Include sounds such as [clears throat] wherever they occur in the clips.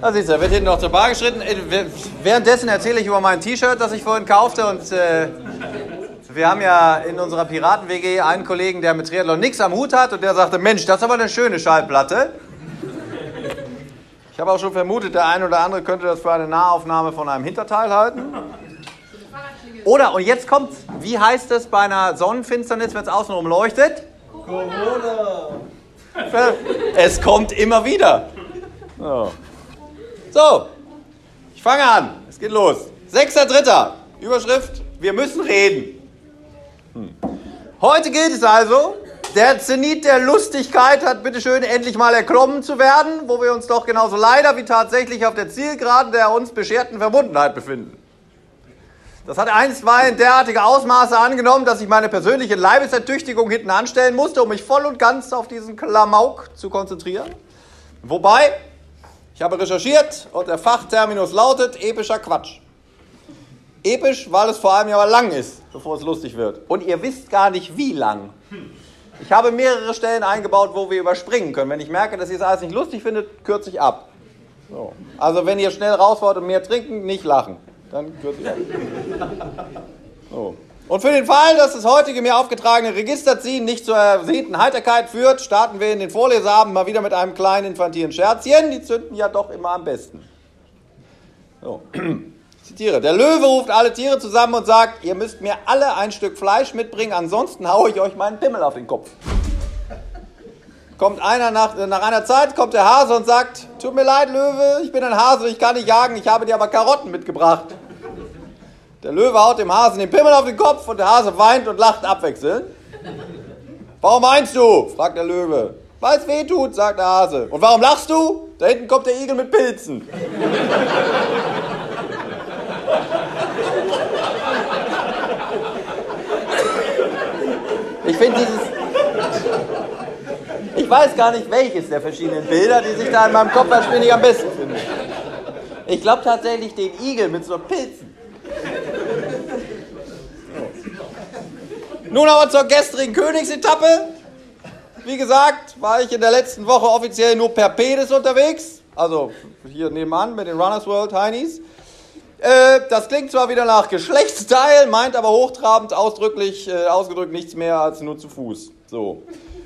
Da siehst du, wird hinten noch zur Bar geschritten. Äh, währenddessen erzähle ich über mein T-Shirt, das ich vorhin kaufte. Und äh, wir haben ja in unserer Piraten-WG einen Kollegen, der mit Triathlon nichts am Hut hat. Und der sagte, Mensch, das ist aber eine schöne Schallplatte. Ich habe auch schon vermutet, der eine oder andere könnte das für eine Nahaufnahme von einem Hinterteil halten. Oder, und jetzt kommt, wie heißt es bei einer Sonnenfinsternis, wenn es außenrum leuchtet? Corona. Es kommt immer wieder. So. So, ich fange an. Es geht los. Sechster Dritter. Überschrift, wir müssen reden. Hm. Heute gilt es also, der Zenit der Lustigkeit hat bitteschön endlich mal erklommen zu werden, wo wir uns doch genauso leider wie tatsächlich auf der Zielgeraden der uns bescherten Verbundenheit befinden. Das hat einstweilen derartige Ausmaße angenommen, dass ich meine persönliche Leibesertüchtigung hinten anstellen musste, um mich voll und ganz auf diesen Klamauk zu konzentrieren. Wobei, ich habe recherchiert und der Fachterminus lautet epischer Quatsch. Episch, weil es vor allem ja lang ist, bevor es lustig wird. Und ihr wisst gar nicht, wie lang. Ich habe mehrere Stellen eingebaut, wo wir überspringen können. Wenn ich merke, dass ihr es alles nicht lustig findet, kürze ich ab. So. Also wenn ihr schnell raus wollt und mehr trinken, nicht lachen. Dann kürze ich ab. So. Und für den Fall, dass das heutige mir aufgetragene Registerziehen nicht zur ersehnten Heiterkeit führt, starten wir in den Vorleseabend mal wieder mit einem kleinen infantilen Scherzchen. Die zünden ja doch immer am besten. So. [clears throat] Ich zitiere, der Löwe ruft alle Tiere zusammen und sagt, ihr müsst mir alle ein Stück Fleisch mitbringen, ansonsten haue ich euch meinen Pimmel auf den Kopf. Kommt einer nach, nach einer Zeit, kommt der Hase und sagt, tut mir leid, Löwe, ich bin ein Hase, ich kann nicht jagen, ich habe dir aber Karotten mitgebracht. Der Löwe haut dem Hasen den Pimmel auf den Kopf und der Hase weint und lacht abwechselnd. Warum meinst du? fragt der Löwe. Weil es weh tut, sagt der Hase. Und warum lachst du? Da hinten kommt der Igel mit Pilzen. Ich finde dieses. Ich weiß gar nicht, welches der verschiedenen Bilder, die sich da in meinem Kopf erspielen, am besten finden. Ich glaube tatsächlich den Igel mit so Pilzen. Nun aber zur gestrigen Königsetappe. Wie gesagt, war ich in der letzten Woche offiziell nur per Pedis unterwegs. Also hier nebenan mit den Runners World Heinis. Äh, das klingt zwar wieder nach Geschlechtsteil, meint aber hochtrabend ausdrücklich, äh, ausgedrückt nichts mehr als nur zu Fuß. So.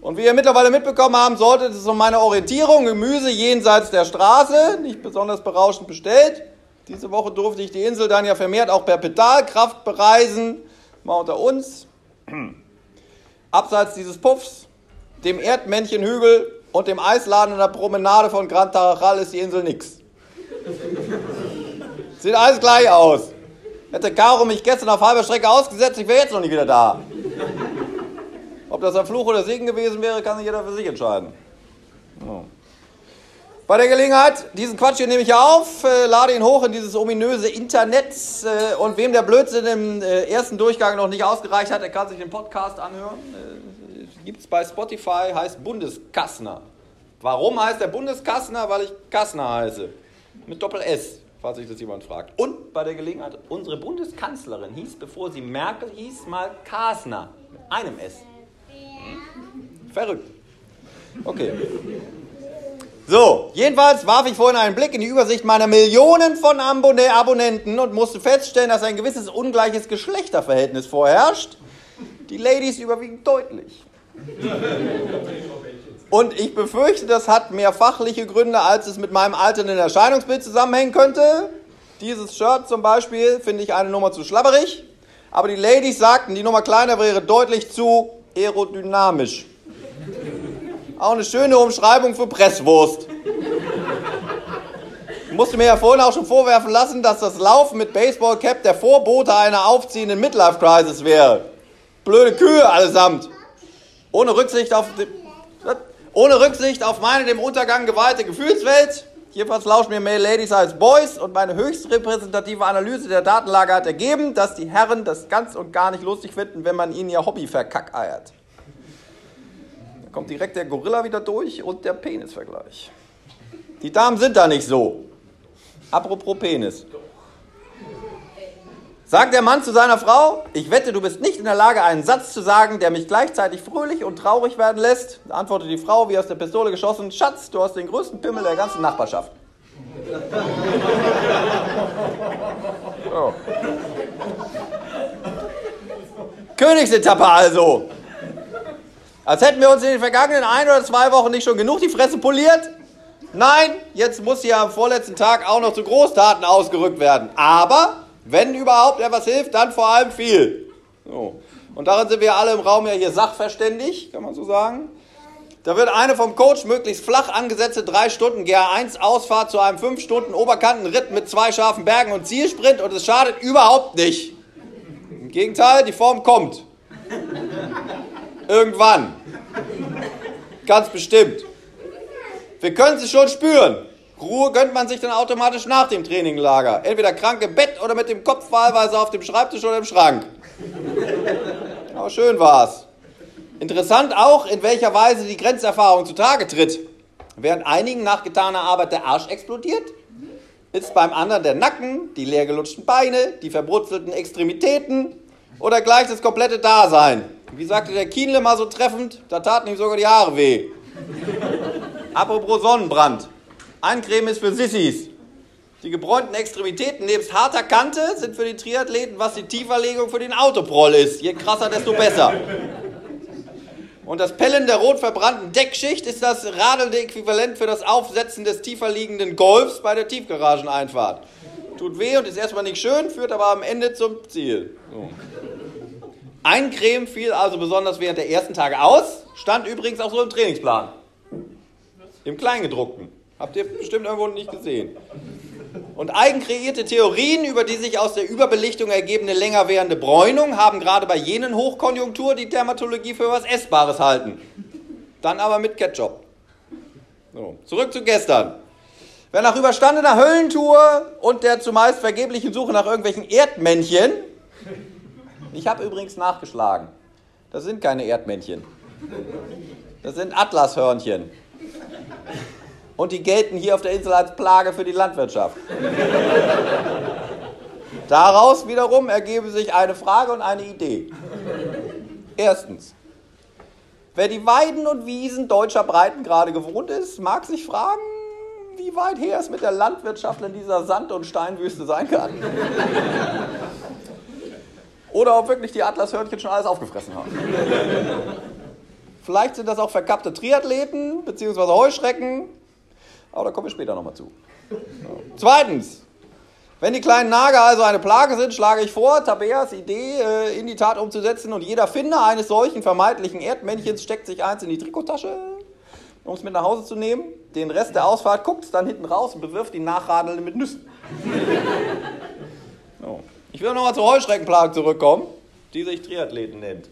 Und wie ihr mittlerweile mitbekommen haben solltet, es um meine Orientierung Gemüse jenseits der Straße, nicht besonders berauschend bestellt. Diese Woche durfte ich die Insel dann ja vermehrt auch per Pedalkraft bereisen, mal unter uns. [clears throat] Abseits dieses Puffs, dem Erdmännchenhügel und dem Eisladen in der Promenade von Gran Tarajal ist die Insel nix. [laughs] Sieht alles gleich aus. Hätte Caro mich gestern auf halber Strecke ausgesetzt, ich wäre jetzt noch nicht wieder da. [laughs] Ob das ein Fluch oder Segen gewesen wäre, kann sich jeder für sich entscheiden. Oh. Bei der Gelegenheit, diesen Quatsch hier nehme ich auf, äh, lade ihn hoch in dieses ominöse Internet äh, und wem der Blödsinn im äh, ersten Durchgang noch nicht ausgereicht hat, der kann sich den Podcast anhören. Äh, Gibt es bei Spotify, heißt Bundeskassner. Warum heißt der Bundeskassner? Weil ich Kassner heiße. Mit Doppel S falls sich das jemand fragt. Und bei der Gelegenheit, unsere Bundeskanzlerin hieß, bevor sie Merkel hieß, mal Kasner. Mit einem S. Hm? Verrückt. Okay. So, jedenfalls warf ich vorhin einen Blick in die Übersicht meiner Millionen von Abonnenten und musste feststellen, dass ein gewisses ungleiches Geschlechterverhältnis vorherrscht. Die Ladies überwiegen deutlich. Und ich befürchte, das hat mehr fachliche Gründe, als es mit meinem alternden Erscheinungsbild zusammenhängen könnte. Dieses Shirt zum Beispiel finde ich eine Nummer zu schlabberig. Aber die Ladies sagten, die Nummer kleiner wäre deutlich zu aerodynamisch. Auch eine schöne Umschreibung für Presswurst. Ich musste mir ja vorhin auch schon vorwerfen lassen, dass das Laufen mit Baseballcap der Vorbote einer aufziehenden Midlife-Crisis wäre. Blöde Kühe allesamt. Ohne Rücksicht auf die ohne Rücksicht auf meine dem Untergang geweihte Gefühlswelt. Jedenfalls lauschen mir mehr Ladies als Boys und meine höchst repräsentative Analyse der Datenlage hat ergeben, dass die Herren das ganz und gar nicht lustig finden, wenn man ihnen ihr Hobby verkackeiert. Kommt direkt der Gorilla wieder durch und der Penisvergleich. Die Damen sind da nicht so. Apropos Penis. Sagt der Mann zu seiner Frau, ich wette, du bist nicht in der Lage, einen Satz zu sagen, der mich gleichzeitig fröhlich und traurig werden lässt. Antwortet die Frau, wie aus der Pistole geschossen, Schatz, du hast den größten Pimmel der ganzen Nachbarschaft. So. Königsetappe also. Als hätten wir uns in den vergangenen ein oder zwei Wochen nicht schon genug die Fresse poliert. Nein, jetzt muss hier am vorletzten Tag auch noch zu Großtaten ausgerückt werden. Aber, wenn überhaupt etwas hilft, dann vor allem viel. So. Und darin sind wir alle im Raum ja hier sachverständig, kann man so sagen. Da wird eine vom Coach möglichst flach angesetzte 3 Stunden GA1 Ausfahrt zu einem 5 Stunden Oberkantenritt mit zwei scharfen Bergen und Zielsprint und es schadet überhaupt nicht. Im Gegenteil, die Form kommt. Irgendwann. Ganz bestimmt. Wir können sie schon spüren. Ruhe gönnt man sich dann automatisch nach dem Traininglager. Entweder krank im Bett oder mit dem Kopf wahlweise auf dem Schreibtisch oder im Schrank. Aber schön war's. Interessant auch, in welcher Weise die Grenzerfahrung zutage tritt. Während einigen nach getaner Arbeit der Arsch explodiert, ist beim anderen der Nacken, die leergelutschten Beine, die verbrutzelten Extremitäten oder gleich das komplette Dasein. Wie sagte der Kienle mal so treffend, da taten ihm sogar die Haare weh. Apropos Sonnenbrand. Eincremen ist für Sissis. Die gebräunten Extremitäten nebst harter Kante sind für die Triathleten, was die Tieferlegung für den Autoproll ist. Je krasser, desto besser. Und das Pellen der rot verbrannten Deckschicht ist das radelnde Äquivalent für das Aufsetzen des tiefer liegenden Golfs bei der Tiefgarageneinfahrt. Tut weh und ist erstmal nicht schön, führt aber am Ende zum Ziel. So. Eincremen fiel also besonders während der ersten Tage aus, stand übrigens auch so im Trainingsplan. Im Kleingedruckten. Habt ihr bestimmt irgendwo nicht gesehen. Und eigenkreierte Theorien über die sich aus der Überbelichtung ergebende länger währende Bräunung haben gerade bei jenen Hochkonjunktur die Dermatologie für was Essbares halten. Dann aber mit Ketchup. So, zurück zu gestern. Wer nach überstandener Höllentour und der zumeist vergeblichen Suche nach irgendwelchen Erdmännchen, ich habe übrigens nachgeschlagen, das sind keine Erdmännchen, das sind Atlashörnchen. Und die gelten hier auf der Insel als Plage für die Landwirtschaft. Daraus wiederum ergeben sich eine Frage und eine Idee. Erstens, wer die Weiden und Wiesen deutscher Breitengrade gewohnt ist, mag sich fragen, wie weit her es mit der Landwirtschaft in dieser Sand- und Steinwüste sein kann. Oder ob wirklich die Atlashörnchen schon alles aufgefressen haben. Vielleicht sind das auch verkappte Triathleten bzw. Heuschrecken, aber da kommen wir später nochmal zu. Zweitens, wenn die kleinen Nager also eine Plage sind, schlage ich vor, Tabeas Idee äh, in die Tat umzusetzen und jeder Finder eines solchen vermeintlichen Erdmännchens steckt sich eins in die Trikottasche, um es mit nach Hause zu nehmen. Den Rest der Ausfahrt guckt es dann hinten raus und bewirft die Nachradelnden mit Nüssen. Ich will nochmal zur Heuschreckenplage zurückkommen, die sich Triathleten nennt.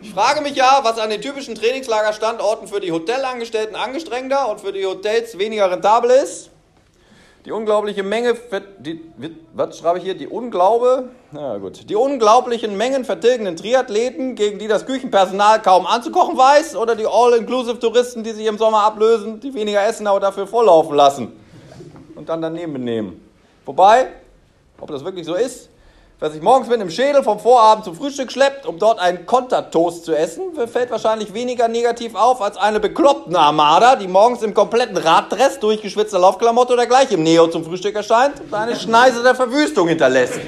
Ich frage mich ja, was an den typischen Trainingslagerstandorten für die Hotelangestellten angestrengter und für die Hotels weniger rentabel ist. Die unglaubliche Menge, die, was schreibe ich hier? Die Unglaube, na gut, die unglaublichen Mengen vertilgenden Triathleten, gegen die das Küchenpersonal kaum anzukochen weiß, oder die All-Inclusive-Touristen, die sich im Sommer ablösen, die weniger essen, aber dafür volllaufen lassen und dann daneben benehmen. Wobei, ob das wirklich so ist, Wer sich morgens mit einem Schädel vom Vorabend zum Frühstück schleppt, um dort einen Kontertoast zu essen, fällt wahrscheinlich weniger negativ auf als eine bekloppte Armada, die morgens im kompletten Raddress, durchgeschwitzter Laufklamotte oder gleich im Neo zum Frühstück erscheint und eine Schneise der Verwüstung hinterlässt.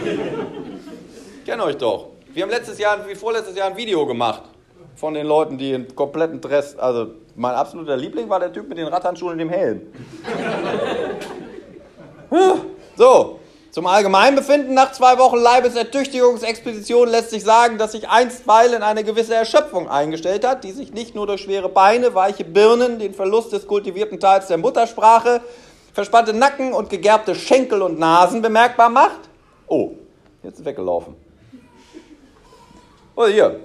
Ich kenne euch doch. Wir haben letztes Jahr, wie vorletztes Jahr, ein Video gemacht von den Leuten, die in kompletten Dress, also mein absoluter Liebling war der Typ mit den Radhandschuhen und dem Helm. [laughs] so, zum Allgemeinbefinden nach zwei Wochen Leibesertüchtigungsexpedition lässt sich sagen, dass sich einstweilen eine gewisse Erschöpfung eingestellt hat, die sich nicht nur durch schwere Beine, weiche Birnen, den Verlust des kultivierten Teils der Muttersprache, verspannte Nacken und gegerbte Schenkel und Nasen bemerkbar macht. Oh, jetzt ist weggelaufen. Oh, hier.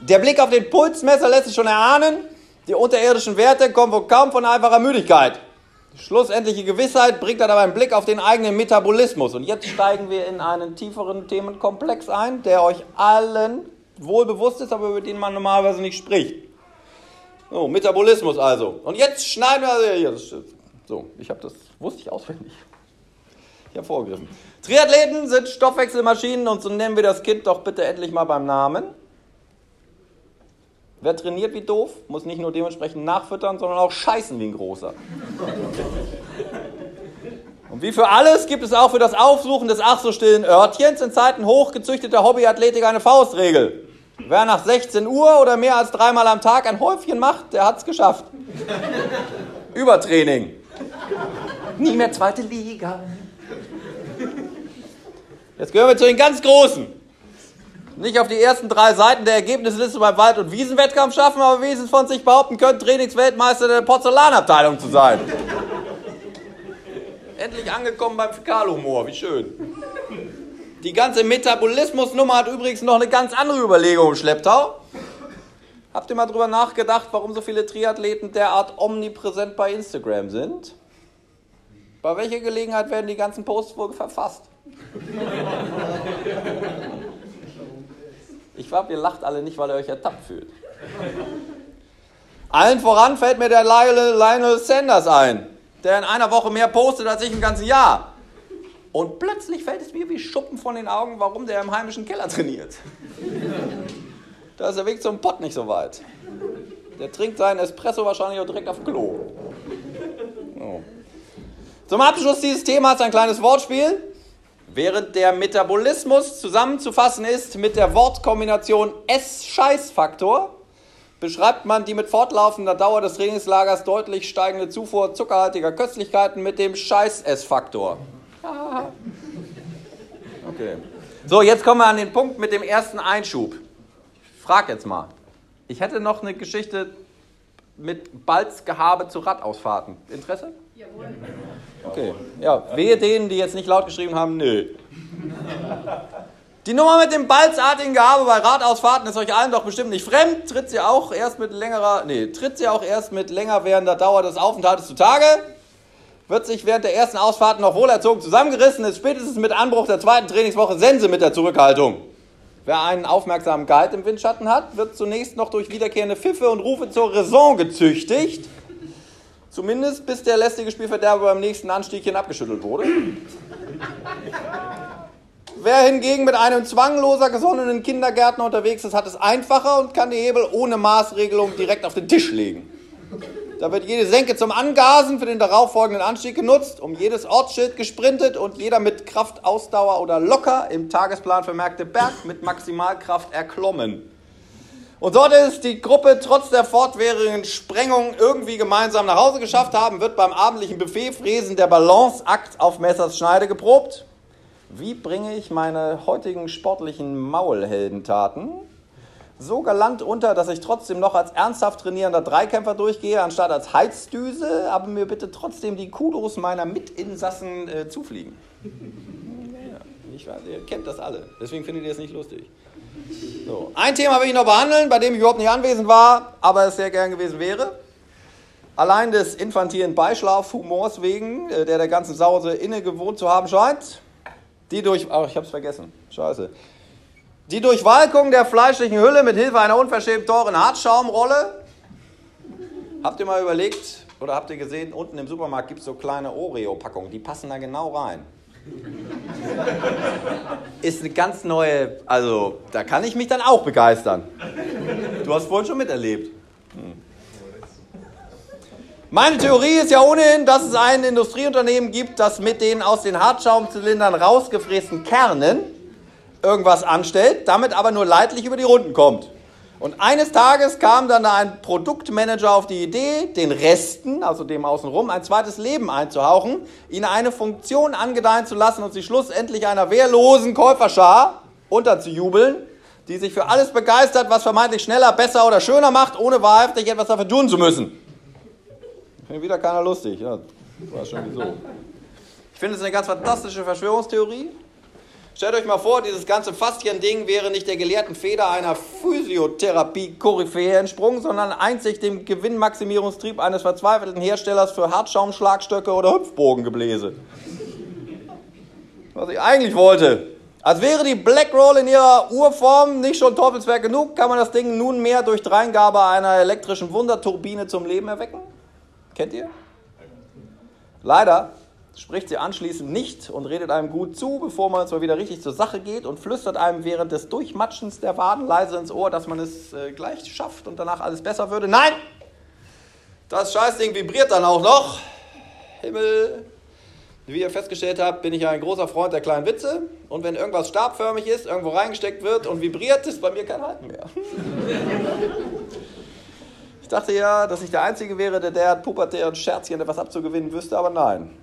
Der Blick auf den Pulsmesser lässt sich schon erahnen. Die unterirdischen Werte kommen wohl kaum von einfacher Müdigkeit. Schlussendliche Gewissheit bringt dann aber einen Blick auf den eigenen Metabolismus. Und jetzt steigen wir in einen tieferen Themenkomplex ein, der euch allen wohl bewusst ist, aber über den man normalerweise nicht spricht. So, Metabolismus also. Und jetzt schneiden wir also. So, ich habe das, wusste ich auswendig. Ich habe vorgegriffen. Triathleten sind Stoffwechselmaschinen und so nennen wir das Kind doch bitte endlich mal beim Namen. Wer trainiert wie doof, muss nicht nur dementsprechend nachfüttern, sondern auch scheißen wie ein großer. Und wie für alles gibt es auch für das Aufsuchen des ach so stillen Örtchens in Zeiten hochgezüchteter Hobbyathletik eine Faustregel. Wer nach 16 Uhr oder mehr als dreimal am Tag ein Häufchen macht, der hat es geschafft. Übertraining. Nie mehr zweite Liga. Jetzt gehören wir zu den ganz Großen. Nicht auf die ersten drei Seiten der Ergebnisliste beim Wald- und Wiesenwettkampf schaffen, aber wenigstens von sich behaupten können, Trainingsweltmeister der Porzellanabteilung zu sein. Endlich angekommen beim Fäkalhumor, wie schön. Die ganze Metabolismusnummer hat übrigens noch eine ganz andere Überlegung im Schlepptau. Habt ihr mal drüber nachgedacht, warum so viele Triathleten derart omnipräsent bei Instagram sind? Bei welcher Gelegenheit werden die ganzen Posts wohl verfasst? Ich glaube, ihr lacht alle nicht, weil ihr euch ertappt fühlt. Allen voran fällt mir der Lionel Sanders ein der in einer Woche mehr postet als ich im ganzen Jahr. Und plötzlich fällt es mir wie Schuppen von den Augen, warum der im heimischen Keller trainiert. Da ist der Weg zum Pott nicht so weit. Der trinkt seinen Espresso wahrscheinlich auch direkt auf Klo. Oh. Zum Abschluss dieses Themas ein kleines Wortspiel. Während der Metabolismus zusammenzufassen ist mit der Wortkombination S-Scheißfaktor, beschreibt man die mit fortlaufender Dauer des Trainingslagers deutlich steigende Zufuhr zuckerhaltiger Köstlichkeiten mit dem Scheiß-S-Faktor. [laughs] Okay. So, jetzt kommen wir an den Punkt mit dem ersten Einschub. Ich frage jetzt mal. Ich hätte noch eine Geschichte mit Balzgehabe zu Radausfahrten. Interesse? Jawohl. Okay. Ja, wehe denen, die jetzt nicht laut geschrieben haben, nö. Die Nummer mit dem balzartigen Gehabe bei Radausfahrten ist euch allen doch bestimmt nicht fremd. Tritt sie auch erst mit längerer, nee, tritt sie auch erst mit länger währender Dauer des Aufenthaltes zutage. Wird sich während der ersten Ausfahrt noch wohlerzogen zusammengerissen, ist spätestens mit Anbruch der zweiten Trainingswoche Sense mit der Zurückhaltung. Wer einen aufmerksamen Guide im Windschatten hat, wird zunächst noch durch wiederkehrende Pfiffe und Rufe zur Raison gezüchtigt. Zumindest bis der lästige Spielverderber beim nächsten Anstiegchen abgeschüttelt wurde. Wer hingegen mit einem zwangloser gesonnenen Kindergärtner unterwegs ist, hat es einfacher und kann die Hebel ohne Maßregelung direkt auf den Tisch legen. Da wird jede Senke zum Angasen für den darauffolgenden Anstieg genutzt, um jedes Ortsschild gesprintet und jeder mit Kraft, Ausdauer oder locker im Tagesplan vermerkte Berg mit Maximalkraft erklommen. Und sollte es die Gruppe trotz der fortwährenden Sprengung irgendwie gemeinsam nach Hause geschafft haben, wird beim abendlichen Buffetfräsen der Balanceakt auf Messers Schneide geprobt. Wie bringe ich meine heutigen sportlichen Maulheldentaten so galant unter, dass ich trotzdem noch als ernsthaft trainierender Dreikämpfer durchgehe, anstatt als Heizdüse, aber mir bitte trotzdem die Kudos meiner Mitinsassen äh, zufliegen? Ja, ich weiß, ihr kennt das alle, deswegen findet ihr es nicht lustig. So. Ein Thema will ich noch behandeln, bei dem ich überhaupt nicht anwesend war, aber es sehr gern gewesen wäre. Allein des infantilen Beischlafhumors wegen, äh, der der ganzen Sause inne gewohnt zu haben scheint, die durch, ach, ich hab's vergessen, scheiße. Die Durchwalkung der fleischlichen Hülle mit Hilfe einer unverschämt teuren Hartschaumrolle. Habt ihr mal überlegt oder habt ihr gesehen, unten im Supermarkt gibt es so kleine Oreo-Packungen, die passen da genau rein. Ist eine ganz neue, also da kann ich mich dann auch begeistern. Du hast vorhin schon miterlebt. Hm. Meine Theorie ist ja ohnehin, dass es ein Industrieunternehmen gibt, das mit den aus den Hartschaumzylindern rausgefrästen Kernen irgendwas anstellt, damit aber nur leidlich über die Runden kommt. Und eines Tages kam dann ein Produktmanager auf die Idee, den Resten, also dem außenrum, ein zweites Leben einzuhauchen, ihnen eine Funktion angedeihen zu lassen und sie schlussendlich einer wehrlosen Käuferschar unterzujubeln, die sich für alles begeistert, was vermeintlich schneller, besser oder schöner macht, ohne wahrhaftig etwas dafür tun zu müssen. Finde wieder keiner lustig. Ja, war schon wieso. Ich finde es eine ganz fantastische Verschwörungstheorie. Stellt euch mal vor, dieses ganze Faszien-Ding wäre nicht der gelehrten Feder einer Physiotherapie-Koryphäe entsprungen, sondern einzig dem Gewinnmaximierungstrieb eines verzweifelten Herstellers für Hartschaumschlagstöcke oder Hüpfbogengebläse. Was ich eigentlich wollte. Als wäre die Blackroll in ihrer Urform nicht schon Teufelswerk genug, kann man das Ding nunmehr durch Dreingabe einer elektrischen Wunderturbine zum Leben erwecken? Kennt ihr? Leider spricht sie anschließend nicht und redet einem gut zu, bevor man zwar wieder richtig zur Sache geht und flüstert einem während des Durchmatschens der Waden leise ins Ohr, dass man es äh, gleich schafft und danach alles besser würde. Nein! Das Scheißding vibriert dann auch noch. Himmel! Wie ihr festgestellt habt, bin ich ein großer Freund der kleinen Witze. Und wenn irgendwas stabförmig ist, irgendwo reingesteckt wird und vibriert, ist bei mir kein Halten mehr. Ich dachte ja, dass ich der Einzige wäre, der derart pubertären Scherzchen etwas abzugewinnen wüsste, aber nein.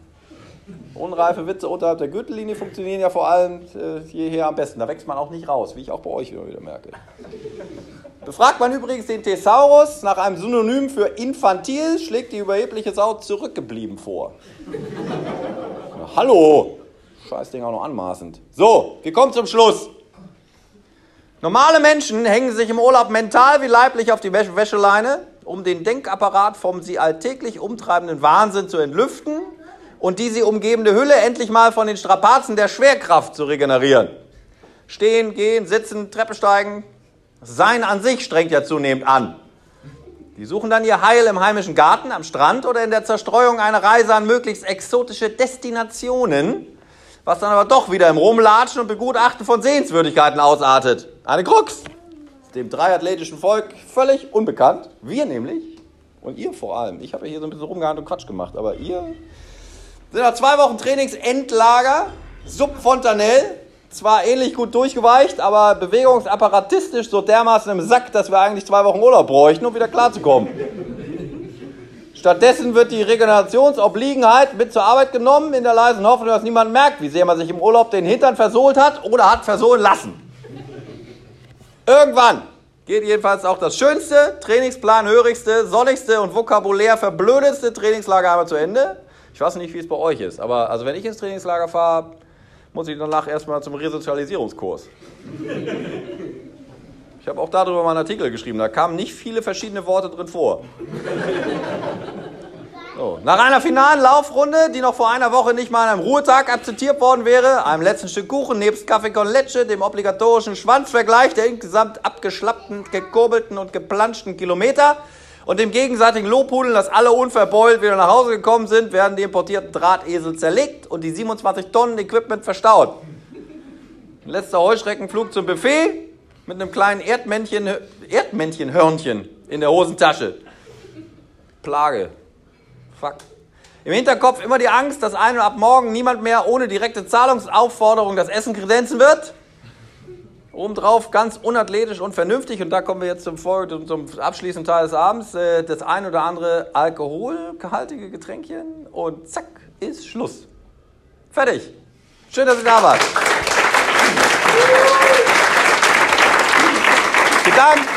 Unreife Witze unterhalb der Gürtellinie funktionieren ja vor allem äh, jeher am besten. Da wächst man auch nicht raus, wie ich auch bei euch immer wieder merke. Befragt man übrigens den Thesaurus nach einem Synonym für infantil, schlägt die überhebliche Sau zurückgeblieben vor. Na, hallo! Scheißding auch noch anmaßend. So, wir kommen zum Schluss. Normale Menschen hängen sich im Urlaub mental wie leiblich auf die Wäscheleine, um den Denkapparat vom sie alltäglich umtreibenden Wahnsinn zu entlüften und die sie umgebende Hülle endlich mal von den Strapazen der Schwerkraft zu regenerieren. Stehen, gehen, sitzen, Treppe steigen. Sein an sich strengt ja zunehmend an. Die suchen dann ihr Heil im heimischen Garten, am Strand oder in der Zerstreuung einer Reise an möglichst exotische Destinationen, was dann aber doch wieder im Rumlatschen und Begutachten von Sehenswürdigkeiten ausartet. Eine Krux. Dem dreiathletischen Volk völlig unbekannt. Wir nämlich. Und ihr vor allem. Ich habe ja hier so ein bisschen rumgehandelt und Quatsch gemacht, aber ihr sind nach zwei Wochen Trainingsendlager, Subfontanell, zwar ähnlich gut durchgeweicht, aber bewegungsapparatistisch so dermaßen im Sack, dass wir eigentlich zwei Wochen Urlaub bräuchten, um wieder klarzukommen. Stattdessen wird die Regenerationsobliegenheit mit zur Arbeit genommen, in der leisen Hoffnung, dass niemand merkt, wie sehr man sich im Urlaub den Hintern versohlt hat oder hat versohlen lassen. Irgendwann geht jedenfalls auch das schönste, trainingsplanhörigste, sonnigste und vokabulär verblödetste Trainingslager einmal zu Ende. Ich weiß nicht, wie es bei euch ist, aber also wenn ich ins Trainingslager fahre, muss ich danach erstmal zum Resozialisierungskurs. Ich habe auch darüber mal einen Artikel geschrieben, da kamen nicht viele verschiedene Worte drin vor. So. Nach einer finalen Laufrunde, die noch vor einer Woche nicht mal an einem Ruhetag akzeptiert worden wäre, einem letzten Stück Kuchen nebst Kaffee con Leche, dem obligatorischen Schwanzvergleich der insgesamt abgeschlappten, gekurbelten und geplanschten Kilometer, und dem gegenseitigen Lobhudeln, dass alle unverbeult wieder nach Hause gekommen sind, werden die importierten Drahtesel zerlegt und die 27 Tonnen Equipment verstaut. Letzter Heuschreckenflug zum Buffet mit einem kleinen Erdmännchen, Erdmännchenhörnchen in der Hosentasche. Plage. Fuck. Im Hinterkopf immer die Angst, dass ein und ab morgen niemand mehr ohne direkte Zahlungsaufforderung das Essen kredenzen wird. Obendrauf ganz unathletisch und vernünftig, und da kommen wir jetzt zum, zum abschließenden Teil des Abends, äh, das ein oder andere alkoholgehaltige Getränkchen und zack, ist Schluss. Fertig. Schön, dass ihr da wart. Vielen Dank.